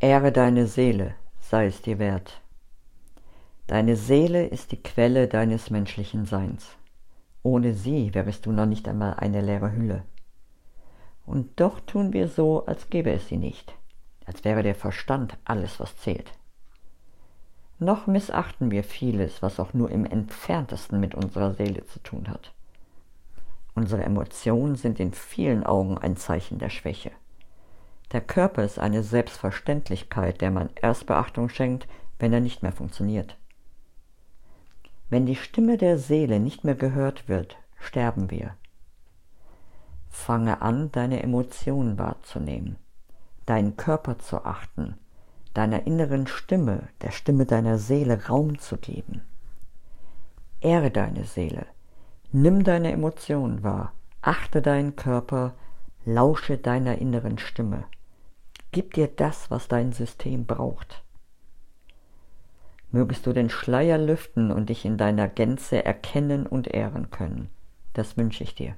Ehre deine Seele, sei es dir wert. Deine Seele ist die Quelle deines menschlichen Seins. Ohne sie wärest du noch nicht einmal eine leere Hülle. Und doch tun wir so, als gäbe es sie nicht, als wäre der Verstand alles, was zählt. Noch missachten wir vieles, was auch nur im entferntesten mit unserer Seele zu tun hat. Unsere Emotionen sind in vielen Augen ein Zeichen der Schwäche. Der Körper ist eine Selbstverständlichkeit, der man erst Beachtung schenkt, wenn er nicht mehr funktioniert. Wenn die Stimme der Seele nicht mehr gehört wird, sterben wir. Fange an, deine Emotionen wahrzunehmen, deinen Körper zu achten, deiner inneren Stimme, der Stimme deiner Seele Raum zu geben. Ehre deine Seele, nimm deine Emotionen wahr, achte deinen Körper, lausche deiner inneren Stimme. Gib dir das, was dein System braucht. Mögest du den Schleier lüften und dich in deiner Gänze erkennen und ehren können. Das wünsche ich dir.